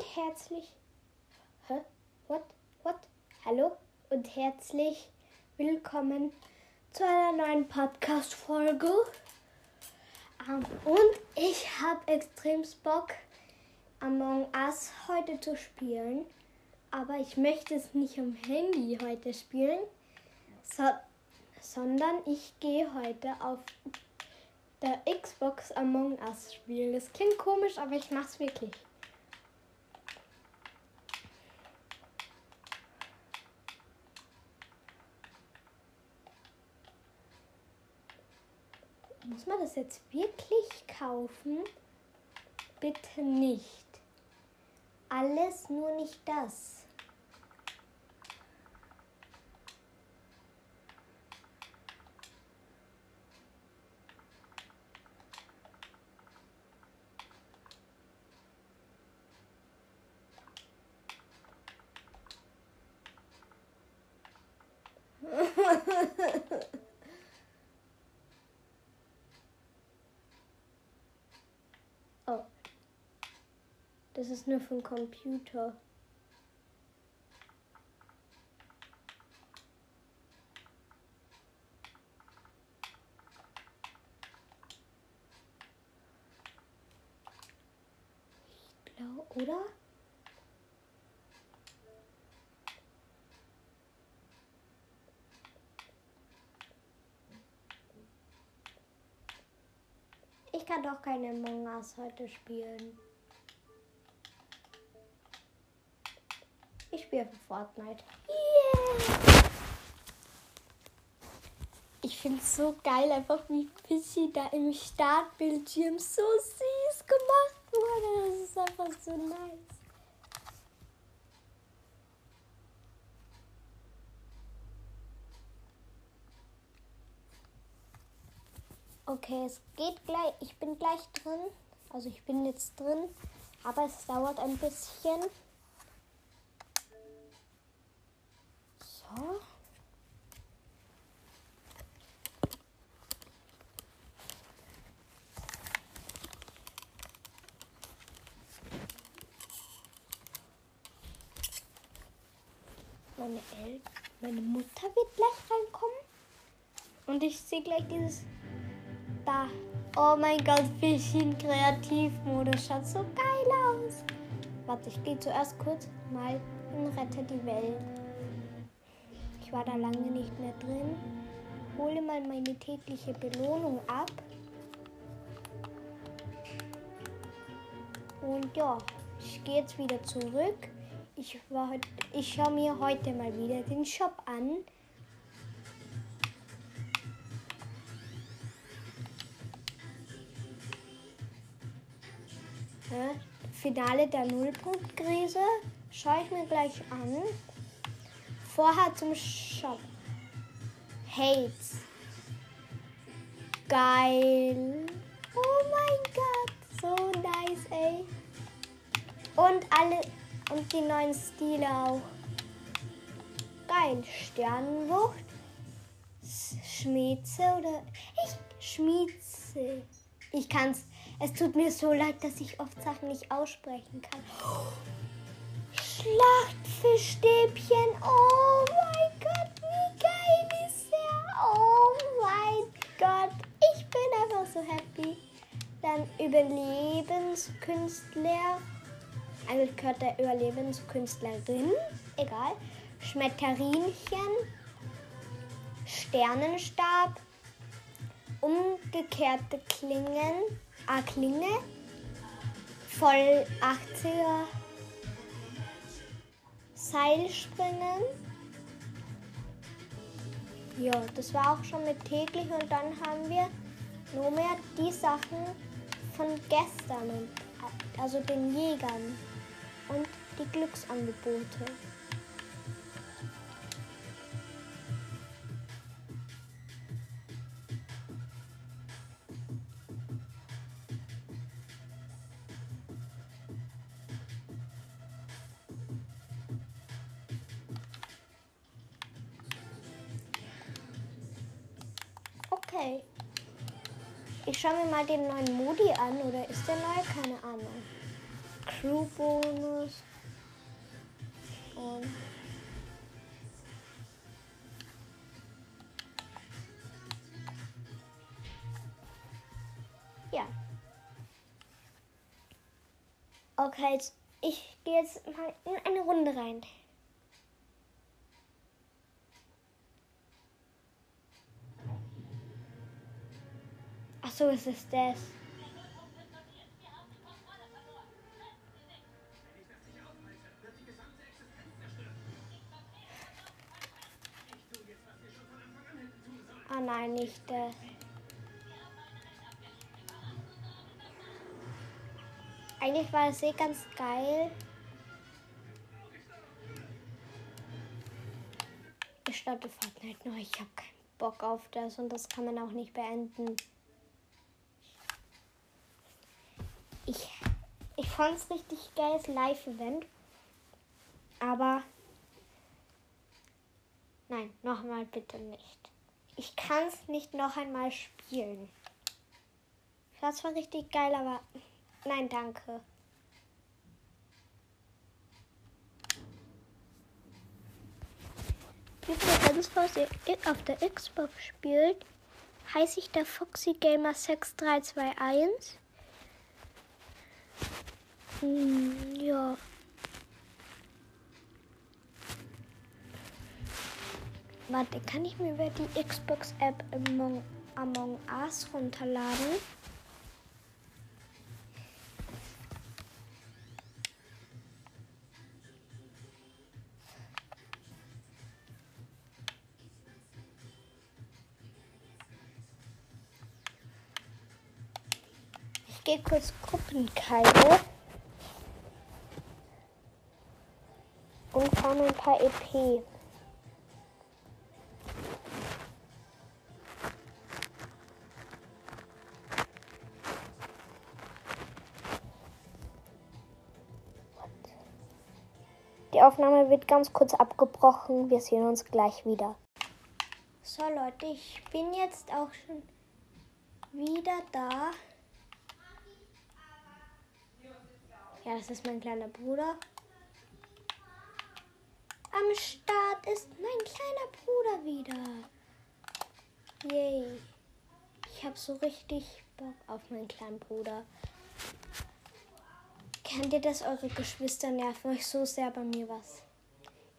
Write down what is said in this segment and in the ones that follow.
und herzlich. Hä? What? What? Hallo und herzlich willkommen zu einer neuen Podcast-Folge. Ähm, und ich habe extrem Bock, Among Us heute zu spielen. Aber ich möchte es nicht am Handy heute spielen, so, sondern ich gehe heute auf der Xbox Among Us spielen. Das klingt komisch, aber ich mache es wirklich. Muss man das jetzt wirklich kaufen? Bitte nicht. Alles nur nicht das. oh. Das ist nur den Computer. Ich glaube, oder? Ich kann doch keine Among Us heute spielen. Für Fortnite. Yeah! Ich finde es so geil, einfach wie Pissy da im Startbildschirm so süß gemacht wurde. Das ist einfach so nice. Okay, es geht gleich. Ich bin gleich drin. Also ich bin jetzt drin. Aber es dauert ein bisschen. Meine, El meine Mutter wird gleich reinkommen. Und ich sehe gleich dieses da. Oh mein Gott, bisschen Kreativmodus. Schaut so geil aus. Warte, ich gehe zuerst kurz mal in Rette die Welt. Ich war da lange nicht mehr drin. Hole mal meine tägliche Belohnung ab. Und ja, ich gehe jetzt wieder zurück. Ich, ich schaue mir heute mal wieder den Shop an. Finale der Nullpunktkrise schaue ich mir gleich an. Vorher zum Shop. Hates. Geil. Oh mein Gott, so nice, ey. Und alle und die neuen Stile auch. Geil. Sternenwucht. Schmieze oder ich Schmieze. Ich kann's. Es tut mir so leid, dass ich oft Sachen nicht aussprechen kann. Schlachtfischstäbchen. Oh mein Gott, wie geil ist der? Oh mein Gott, ich bin einfach so happy. Dann Überlebenskünstler. Eigentlich gehört der Überlebenskünstlerin. Egal. Schmetterinchen. Sternenstab. Umgekehrte Klingen. Ah, Klinge. Voll 80er. Seilspringen. Ja, das war auch schon mit täglich und dann haben wir nur mehr die Sachen von gestern, also den Jägern und die Glücksangebote. Mal den neuen Modi an oder ist der neu? Keine Ahnung. Crew-Bonus. Und ja. Okay, jetzt, ich gehe jetzt mal in eine Runde rein. So, es ist das. Ah nein, nicht das. Eigentlich war das eh ganz geil. Ich starte Fortnite nur. Ich habe keinen Bock auf das und das kann man auch nicht beenden. Ich, fand es richtig geiles Live-Event. Aber nein, nochmal bitte nicht. Ich kann es nicht noch einmal spielen. Das war richtig geil, aber nein, danke. Übrigens, was ihr auf der Xbox spielt, heiße ich der Foxy Gamer 6321. Hm, ja. Warte, kann ich mir über die Xbox-App Among, Among Us runterladen? Ich gehe kurz Gruppenkeile und fahre ein paar EP. Die Aufnahme wird ganz kurz abgebrochen. Wir sehen uns gleich wieder. So Leute, ich bin jetzt auch schon wieder da. Ja, das ist mein kleiner Bruder. Am Start ist mein kleiner Bruder wieder. Yay. Ich habe so richtig Bock auf meinen kleinen Bruder. Kennt ihr das? Eure Geschwister nerven euch so sehr bei mir was.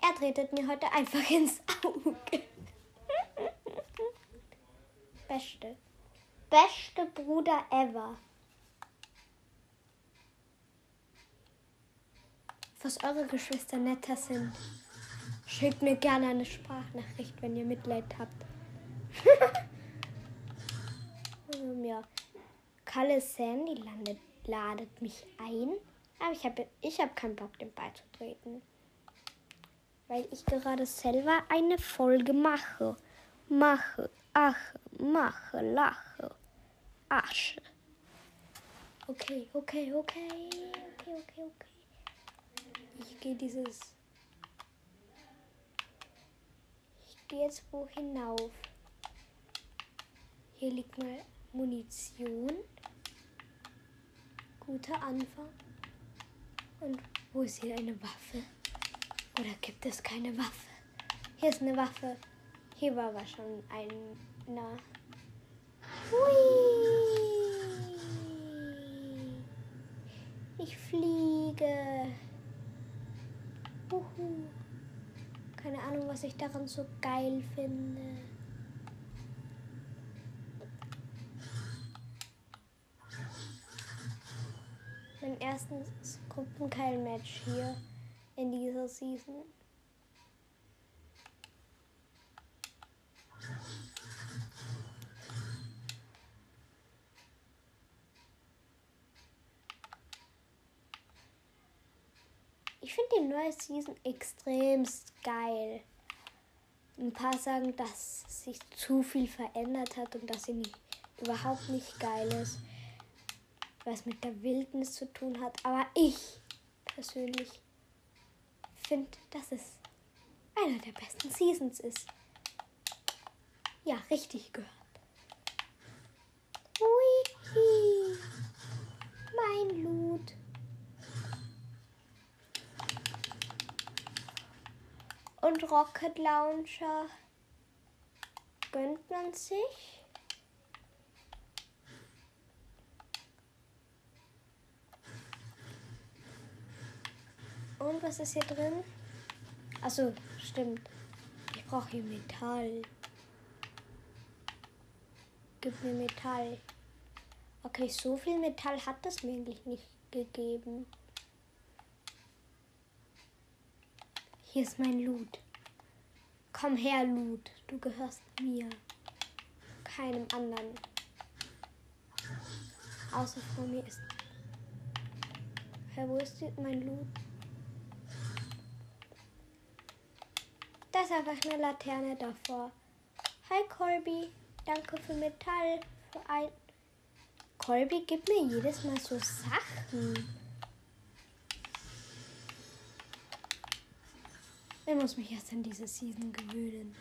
Er tretet mir heute einfach ins Auge. Beste. Beste Bruder ever. Was eure Geschwister netter sind. Schickt mir gerne eine Sprachnachricht, wenn ihr Mitleid habt. ähm, ja. Kalle Sandy landet, ladet mich ein. Aber ich habe ich hab keinen Bock, dem beizutreten. Weil ich gerade selber eine Folge mache. Mache, ache, mache, lache, Asche. Okay, okay, okay, okay, okay, okay. Ich gehe dieses. Ich gehe jetzt wo hinauf. Hier liegt mal Munition. Guter Anfang. Und wo ist hier eine Waffe? Oder gibt es keine Waffe? Hier ist eine Waffe. Hier war aber schon einer. Hui! Ich fliege. Uhu. Keine Ahnung, was ich daran so geil finde. Mein erstes Gruppenkeil-Match hier in dieser Season. Ich finde die neue Season extremst geil. Ein paar sagen, dass sich zu viel verändert hat und dass sie nicht, überhaupt nicht geil ist, was mit der Wildnis zu tun hat. Aber ich persönlich finde, dass es einer der besten Seasons ist. Ja, richtig gehört. Ui, mein Loot. Und Rocket Launcher gönnt man sich. Und was ist hier drin? Achso, stimmt. Ich brauche hier Metall. Gib mir Metall. Okay, so viel Metall hat das mir eigentlich nicht gegeben. Hier ist mein Loot. Komm her, Loot. Du gehörst mir. Keinem anderen. Außer vor mir ist. Hä, wo ist mein Loot? Da ist einfach eine Laterne davor. Hi Colby, danke für Metall. Für ein Colby gibt mir jedes Mal so Sachen. Ich muss mich erst an diese Season gewöhnen.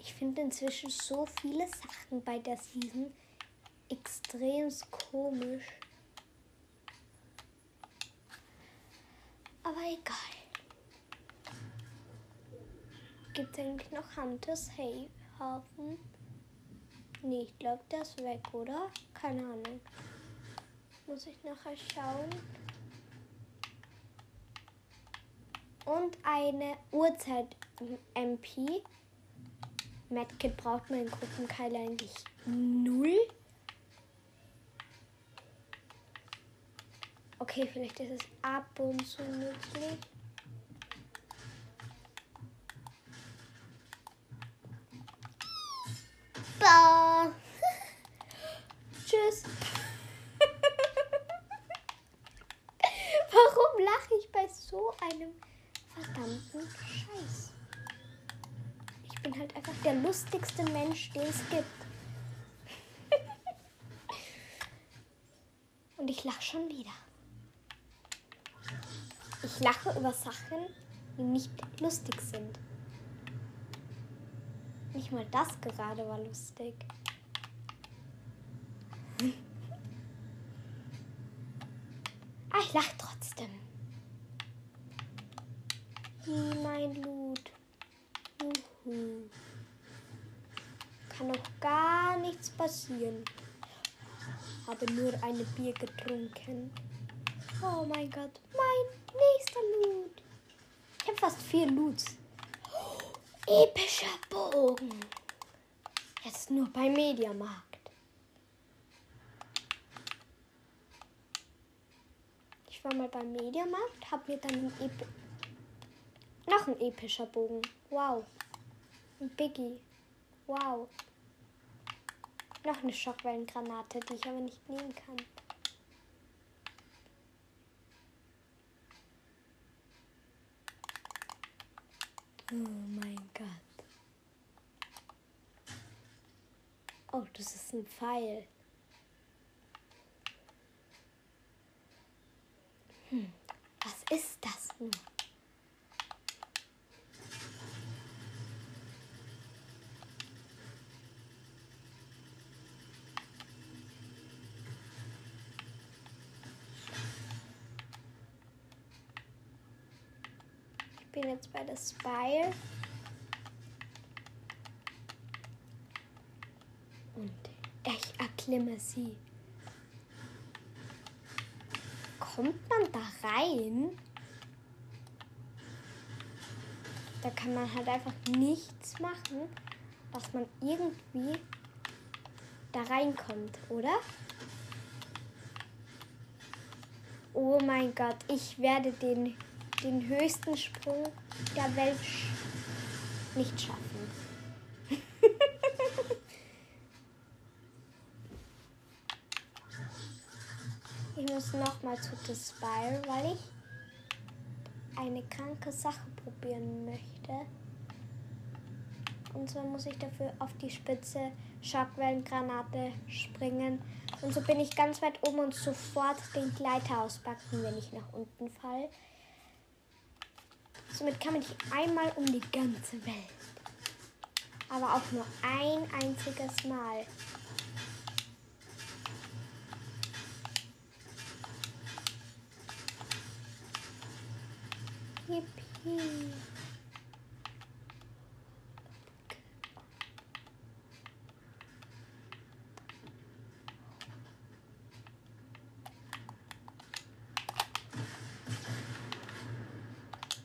Ich finde inzwischen so viele Sachen bei der Season extrem komisch. Aber egal. Gibt es eigentlich noch Hunters Hafen? Nee, ich glaube, der ist weg, oder? Keine Ahnung. Muss ich nachher schauen. Und eine Uhrzeit-MP. Medkit braucht man in Gruppenkeile eigentlich null. Okay, vielleicht ist es ab und zu nützlich. Tschüss. Warum lache ich bei so einem verdammten Scheiß? Ich bin halt einfach der lustigste Mensch, den es gibt. Und ich lache schon wieder. Ich lache über Sachen, die nicht lustig sind. Nicht mal das gerade war lustig. ah, ich lache trotzdem. Wie mein Loot. Juhu. Kann auch gar nichts passieren. Habe nur eine Bier getrunken. Oh mein Gott, mein nächster Loot. Ich habe fast vier Loots. Epischer Bogen. Jetzt nur beim Mediamarkt. Ich war mal beim Mediamarkt, hab mir dann ein Epi noch ein epischer Bogen. Wow. Ein Biggie. Wow. Noch eine Schockwellengranate, die ich aber nicht nehmen kann. Oh mein Gott. Oh, das ist ein Pfeil. Hm, was ist das nun? Bin jetzt bei der Spire. Und ich erklimme sie. Kommt man da rein? Da kann man halt einfach nichts machen, dass man irgendwie da reinkommt, oder? Oh mein Gott, ich werde den den höchsten Sprung der Welt nicht schaffen. ich muss nochmal zu The Spire, weil ich eine kranke Sache probieren möchte. Und zwar muss ich dafür auf die Spitze Schockwellengranate springen. Und so bin ich ganz weit oben und sofort den Gleiter auspacken, wenn ich nach unten falle. Somit kann man nicht einmal um die ganze Welt. Aber auch nur ein einziges Mal. Yippie.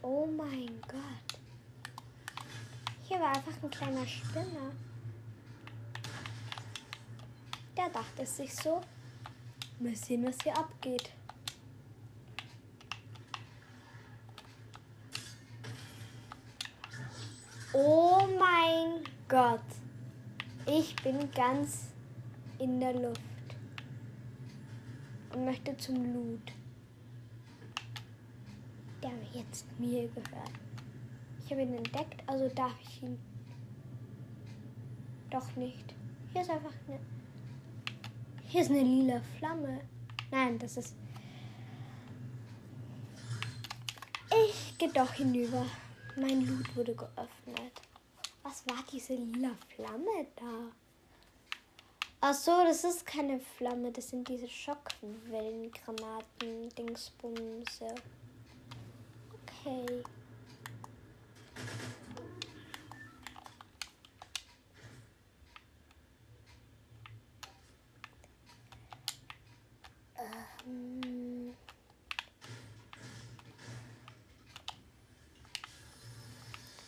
Oh mein Gott. Hier war einfach ein kleiner Spinner. Der dachte sich so. Mal sehen, was hier abgeht. Oh mein Gott. Ich bin ganz in der Luft und möchte zum Loot. Der jetzt mir gehört. Ich habe ihn entdeckt, also darf ich ihn doch nicht. Hier ist einfach eine. Hier ist eine lila Flamme. Nein, das ist. Ich gehe doch hinüber. Mein Loot wurde geöffnet. Was war diese lila Flamme da? Ach so, das ist keine Flamme, das sind diese Schockwellengranaten, Dingsbumse. Okay.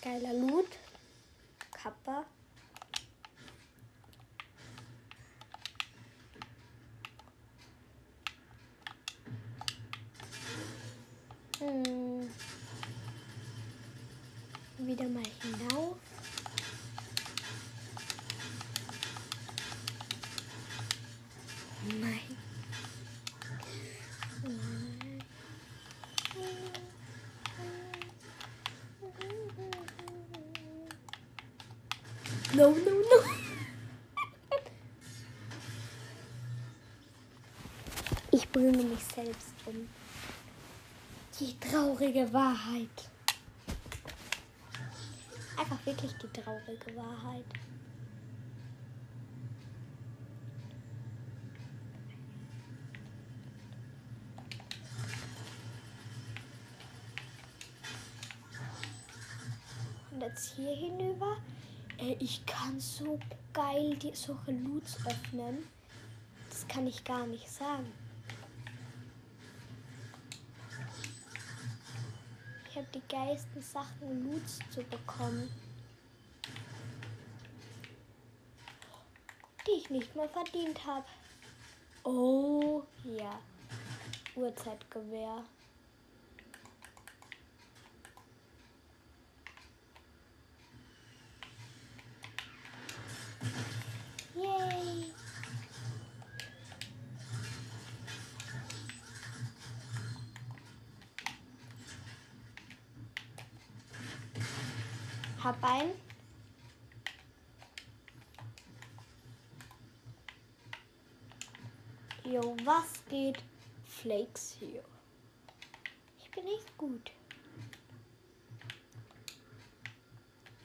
Geiler Loot. Kappa. Hm. Wieder mal hinauf. Nein. No, no, no. Ich bringe mich selbst um. Die traurige Wahrheit. Einfach wirklich die traurige Wahrheit. Und jetzt hier hinüber. Ey, ich kann so geil die solche Loots öffnen. Das kann ich gar nicht sagen. Geilsten Sachen, Loots zu bekommen. Die ich nicht mal verdient habe. Oh ja. Uhrzeitgewehr. Yay! Hab ein. Jo, was geht? Flakes hier. Ich bin echt gut.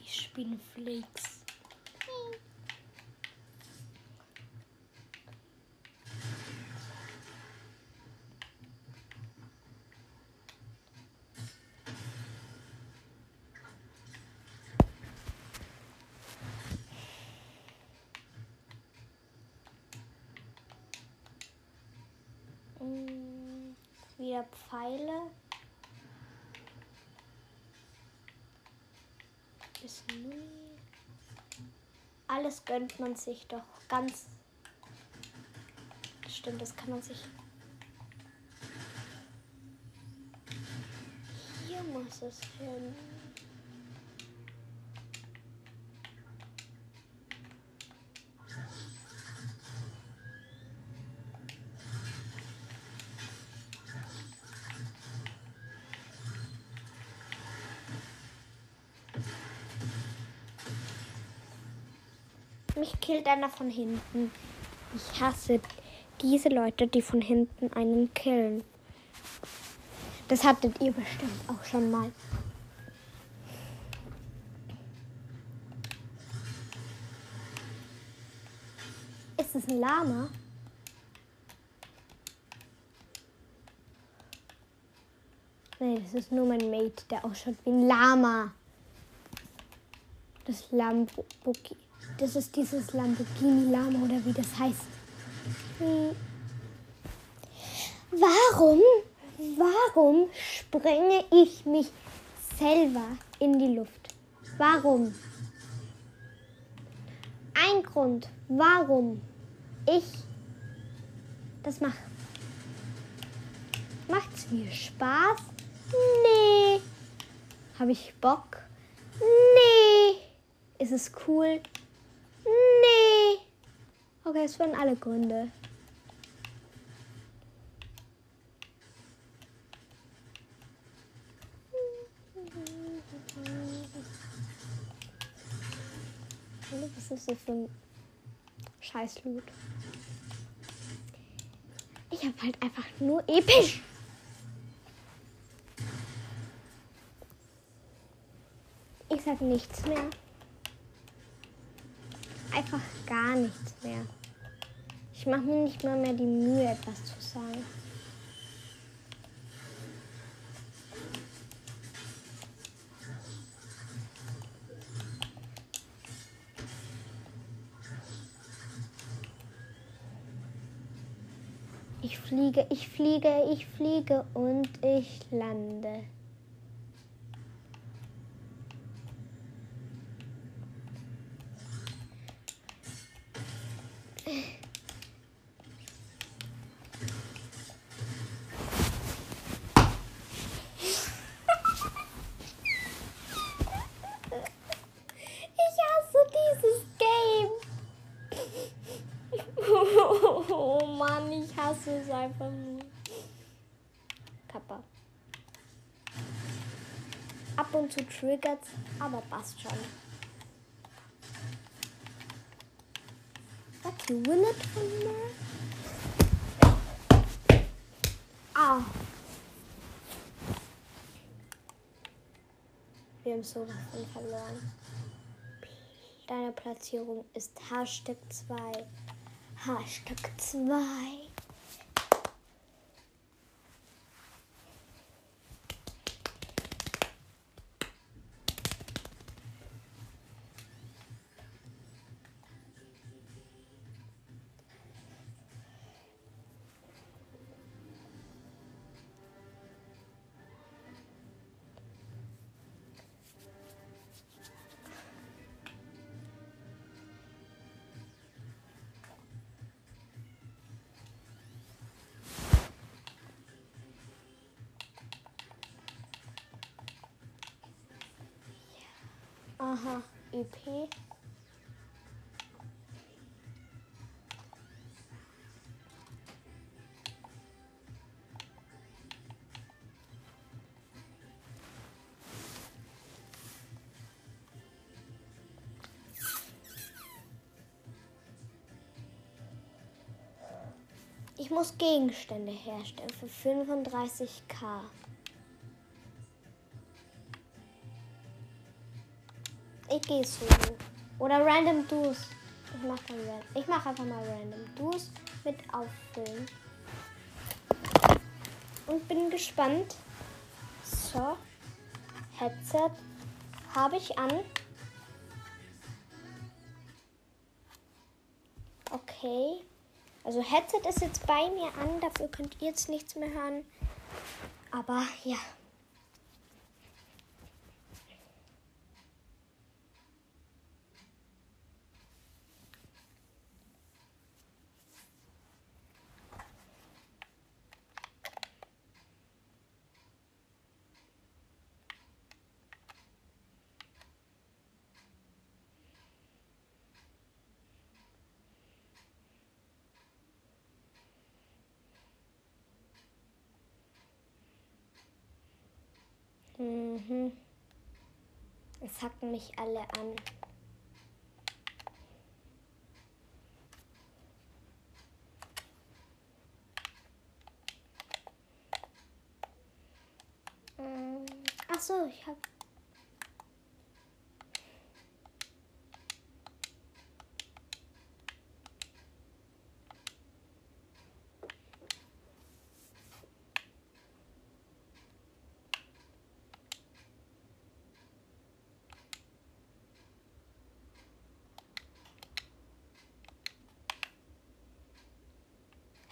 Ich bin Flakes. Mm, Wieder Pfeile. Bisschen Muni. Alles gönnt man sich doch ganz. Stimmt, das kann man sich. Hier muss es hin. Mich killt einer von hinten. Ich hasse diese Leute, die von hinten einen killen. Das hattet ihr bestimmt auch schon mal. Ist es ein Lama? Nee, das ist nur mein Mate, der ausschaut wie ein Lama. Das Lamborghini. Das ist dieses Lamborghini Lama oder wie das heißt. Hm. Warum, warum sprenge ich mich selber in die Luft? Warum? Ein Grund, warum ich das mache. Macht's mir Spaß? Nee. Habe ich Bock? Nee. Ist es cool? Okay, es waren alle Gründe. Was ist das für ein Scheißloot? Ich habe halt einfach nur episch. Ich sag nichts mehr. Einfach gar nichts mehr. Ich mache mir nicht mal mehr die Mühe, etwas zu sagen. Ich fliege, ich fliege, ich fliege und ich lande. Ich hasse dieses Game. Oh Mann, ich hasse es einfach nur. Kappa. Ab und zu triggert's, aber passt schon. You win it from there? Ah. Wir haben sowas von verloren. Deine Platzierung ist Hashtag 2. Hashtag 2. Aha, EP. Ich muss Gegenstände herstellen für 35k. Gehe so. Oder Random Do's. Ich mache dann Ich mache einfach mal Random Do's mit auffüllen. Und bin gespannt. So. Headset habe ich an. Okay. Also Headset ist jetzt bei mir an, dafür könnt ihr jetzt nichts mehr hören. Aber ja. Mhm. Es hacken mich alle an. Ähm, Ach so, ich habe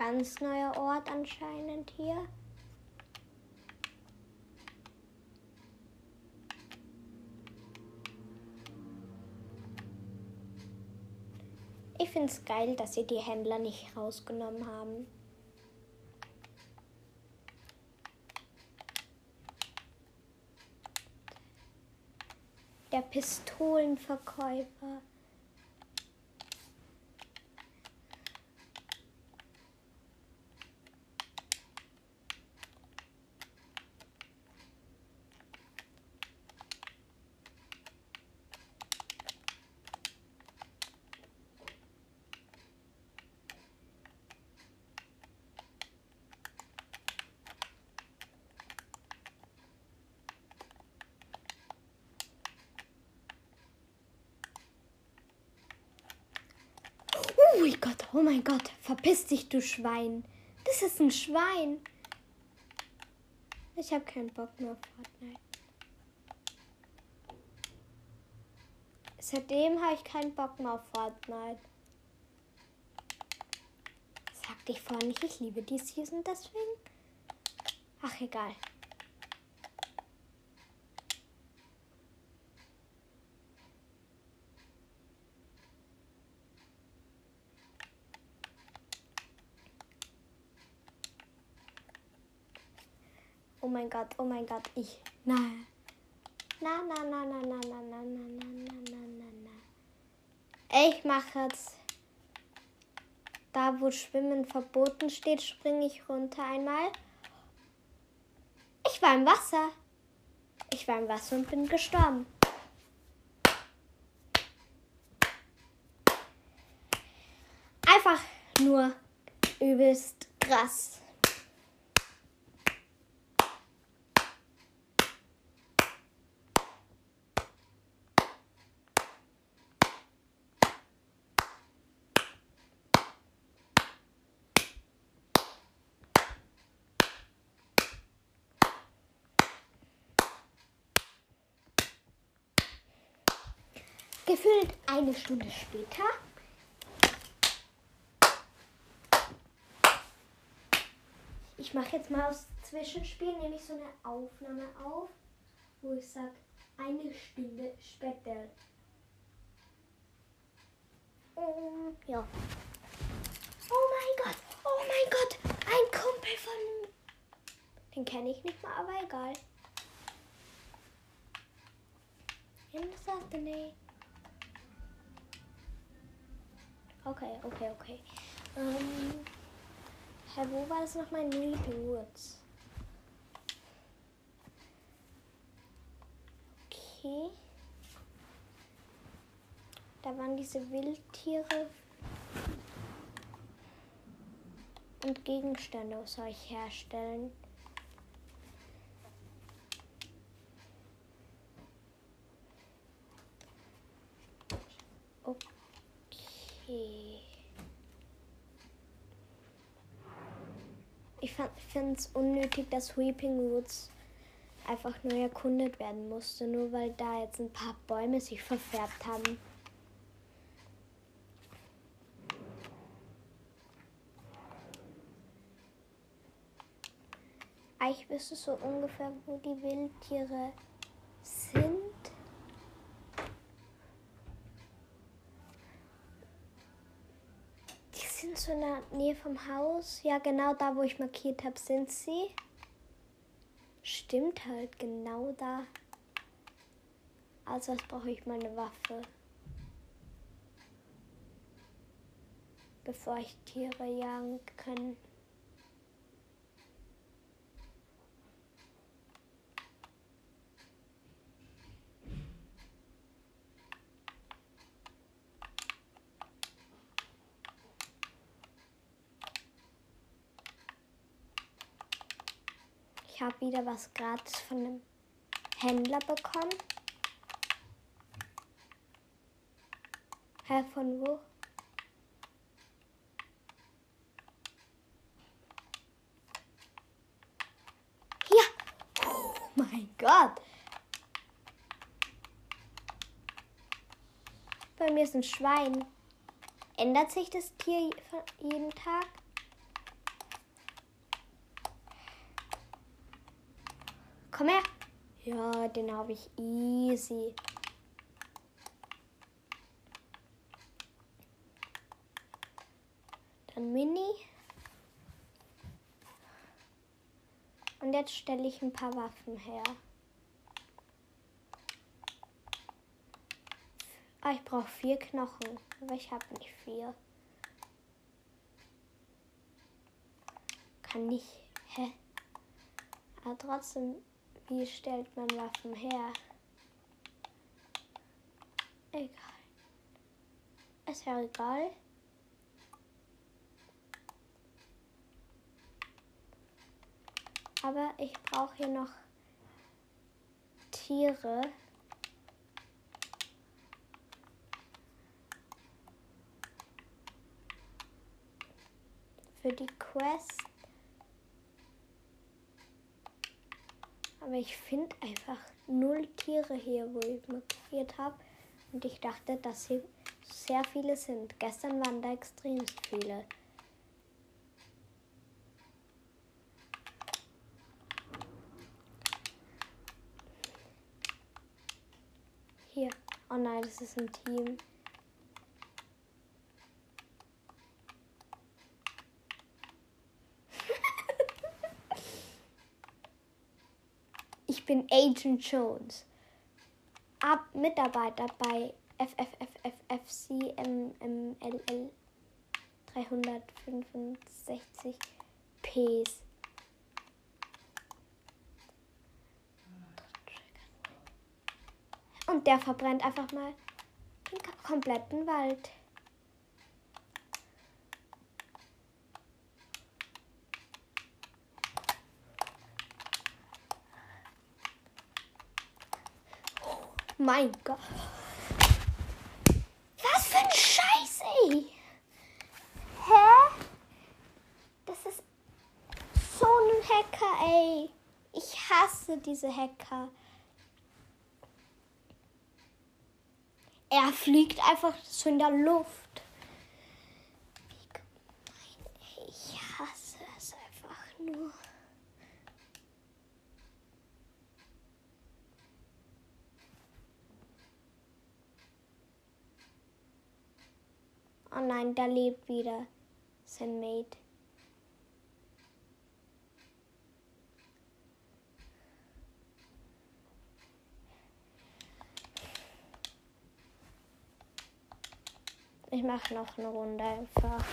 Ganz neuer Ort anscheinend hier. Ich finde es geil, dass sie die Händler nicht rausgenommen haben. Der Pistolenverkäufer. Oh mein Gott, oh mein Gott, verpiss dich, du Schwein. Das ist ein Schwein. Ich habe keinen Bock mehr auf Fortnite. Seitdem habe ich keinen Bock mehr auf Fortnite. Sagte ich vorhin nicht, ich liebe die Season deswegen? Ach, egal. Oh mein Gott, oh mein Gott, ich. Na. Na, na, na, na, na, na, na, na, na, na, na, na, na. Ich mache jetzt. Da, wo Schwimmen verboten steht, springe ich runter einmal. Ich war im Wasser. Ich war im Wasser und bin gestorben. Einfach nur übelst krass. Gefühlt eine Stunde später. Ich mache jetzt mal aus Zwischenspiel nämlich so eine Aufnahme auf, wo ich sage, eine Stunde später. Um, ja. Oh mein Gott, oh mein Gott, ein Kumpel von. Den kenne ich nicht mal, aber egal. In Saturday. Okay, okay, okay. Ähm, hä, wo war das nochmal? Weeping Woods. Okay. Da waren diese Wildtiere und Gegenstände soll ich herstellen. Okay. Ich finde es unnötig, dass Weeping Woods einfach nur erkundet werden musste, nur weil da jetzt ein paar Bäume sich verfärbt haben. Ich wüsste so ungefähr, wo die Wildtiere sind. Die sind so in der Nähe vom Haus. Ja, genau da, wo ich markiert habe, sind sie. Stimmt halt, genau da. Also, jetzt brauche ich mal eine Waffe. Bevor ich Tiere jagen kann. Ich habe wieder was gratis von einem Händler bekommen. Hä, von wo? Ja! Oh mein Gott! Bei mir ist ein Schwein. Ändert sich das Tier jeden Tag? Komm her. Ja, den habe ich easy. Dann Mini. Und jetzt stelle ich ein paar Waffen her. Ah, ich brauche vier Knochen, aber ich habe nicht vier. Kann nicht. Hä? Aber trotzdem wie stellt man Waffen her? Egal. Ist ja egal. Aber ich brauche hier noch Tiere. Für die Quest. Aber ich finde einfach null Tiere hier, wo ich markiert habe. Und ich dachte, dass hier sehr viele sind. Gestern waren da extrem viele. Hier. Oh nein, das ist ein Team. Ich bin Agent Jones. Ab Mitarbeiter bei FFFFCMMLL 365 Ps. Und der verbrennt einfach mal den kompletten Wald. Mein Gott. Was für ein Scheiß, ey. Hä? Das ist so ein Hacker, ey. Ich hasse diese Hacker. Er fliegt einfach so in der Luft. Wie gemein, ey. Ich hasse es einfach nur. Oh nein, da lebt wieder sein Mate. Ich mache noch eine Runde einfach.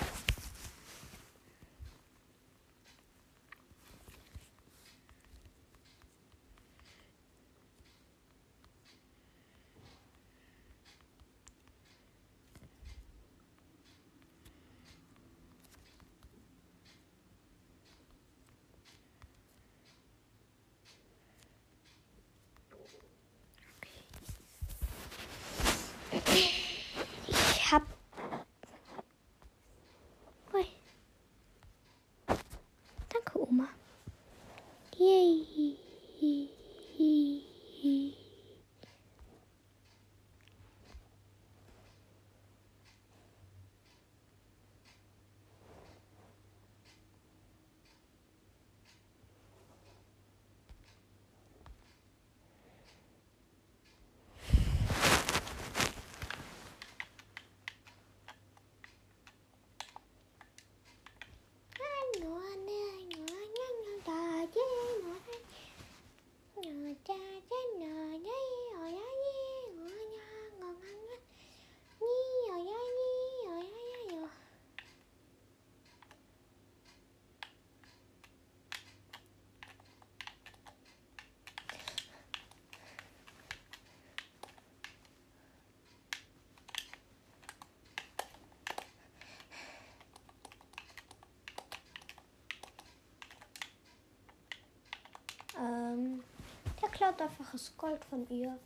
Klaut einfach das Gold von ihr.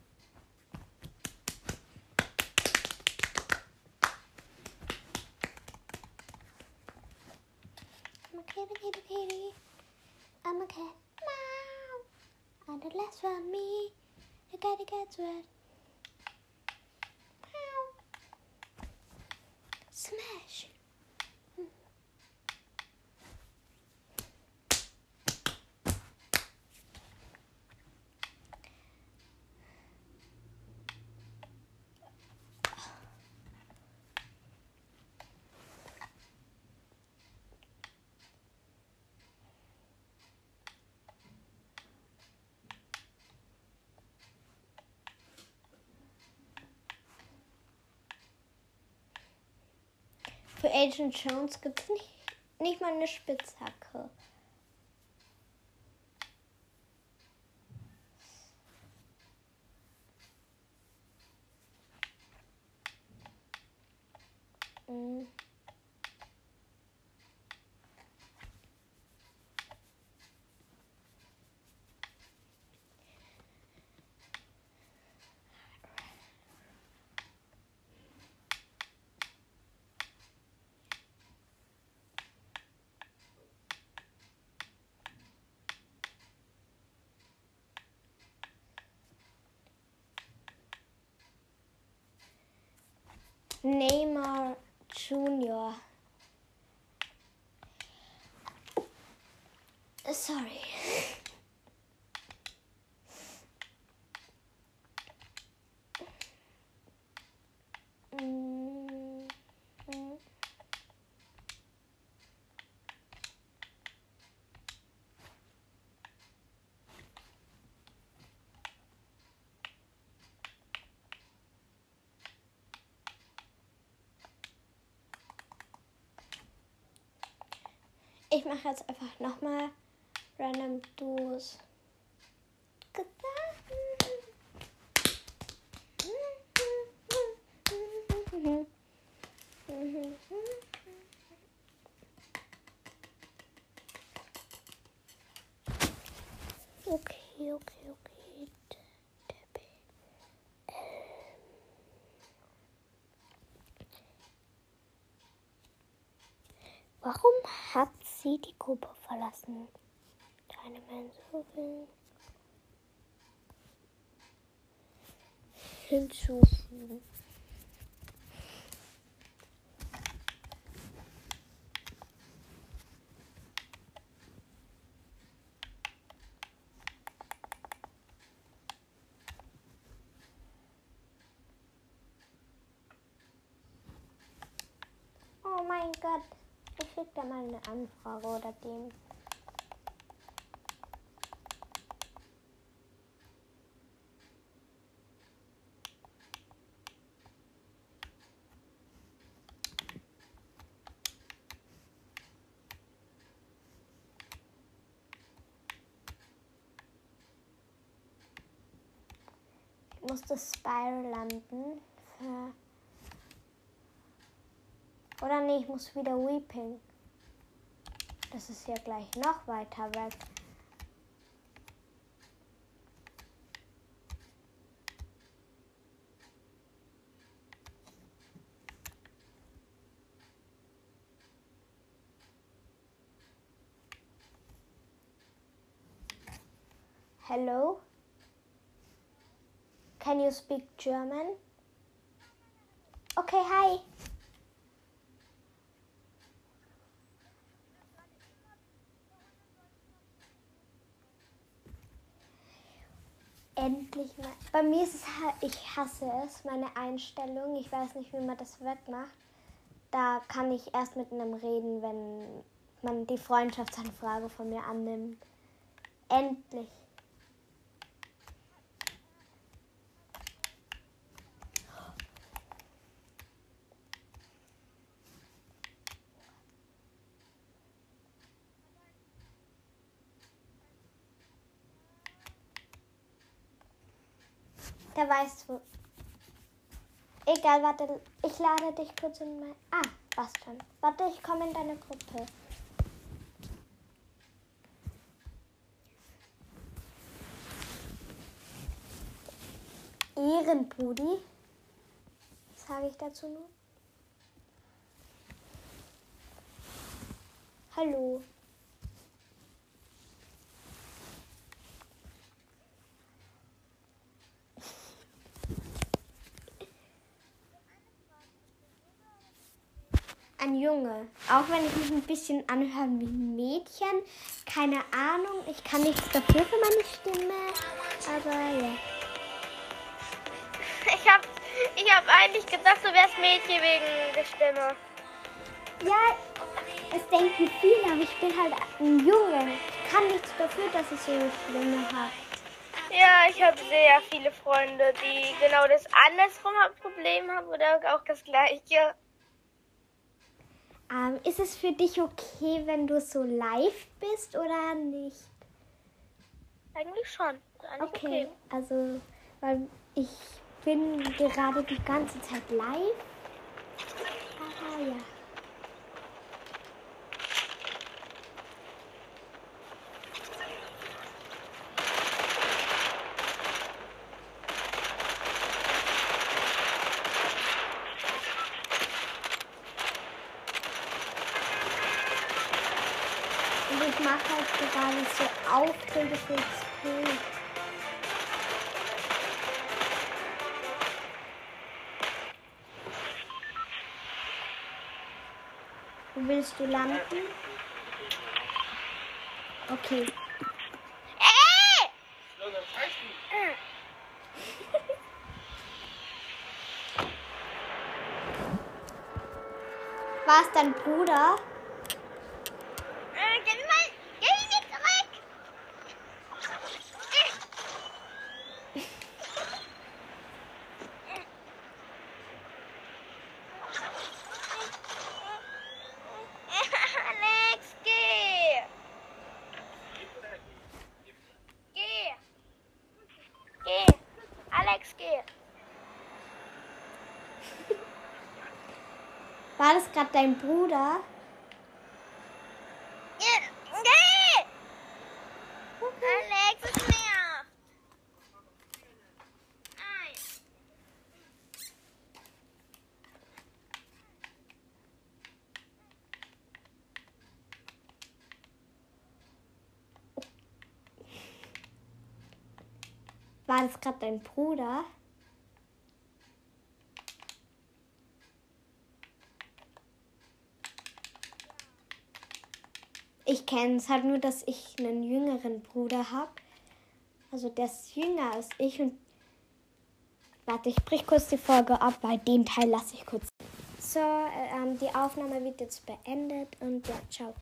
I'm a kitty, kitty, kitty. I'm a cat. Meow. And the last me. The wet. Agent Jones gibt es nicht, nicht mal eine Spitzhacke. Neymar Junior. Sorry. Mache jetzt einfach nochmal random Duos. Okay, okay, okay. Warum hat sie die Gruppe verlassen? Keine Menschen will hinzufügen. Oh mein Gott. Ich schicke da mal eine Anfrage oder dem. Ich musste Spiral landen. Für oder nee, ich muss wieder Weeping. Das ist ja gleich noch weiter weg. Hello? Can you speak German? Okay, hi. Endlich mal. Bei mir ist es halt, ich hasse es, meine Einstellung. Ich weiß nicht, wie man das wegmacht. Da kann ich erst mit einem reden, wenn man die Freundschaftsanfrage von mir annimmt. Endlich. Der weiß wo. Egal, warte, ich lade dich kurz in mein. Ah, was schon. Warte, ich komme in deine Gruppe. Ehrenbrudi. Was sage ich dazu nur? Hallo. Ein Junge. Auch wenn ich mich ein bisschen anhöre wie ein Mädchen. Keine Ahnung. Ich kann nichts dafür für meine Stimme. Aber ja. Ich hab, ich hab eigentlich gedacht, du wärst Mädchen wegen der Stimme. Ja, es denken viele, aber ich bin halt ein Junge. Ich kann nichts dafür, dass ich so eine Stimme habe. Ja, ich habe sehr viele Freunde, die genau das andersrum Problem haben oder auch das gleiche. Ähm, ist es für dich okay, wenn du so live bist oder nicht? Eigentlich schon. Eigentlich Okay, also, weil ich bin gerade die ganze Zeit live. Aber ja. Willst du landen? Okay. Ey! War es dein Bruder? Äh, gib mir mal, gib ihn mir zurück! Alex, geh! Geh! Geh! Alex, geh! War das gerade dein Bruder? Alex, es nervt! Nein! War das gerade dein Bruder? Ich kenne es halt nur, dass ich einen jüngeren Bruder habe. Also der ist jünger als ich und warte, ich brich kurz die Folge ab, weil den Teil lasse ich kurz. So, äh, ähm, die Aufnahme wird jetzt beendet und ja, ciao.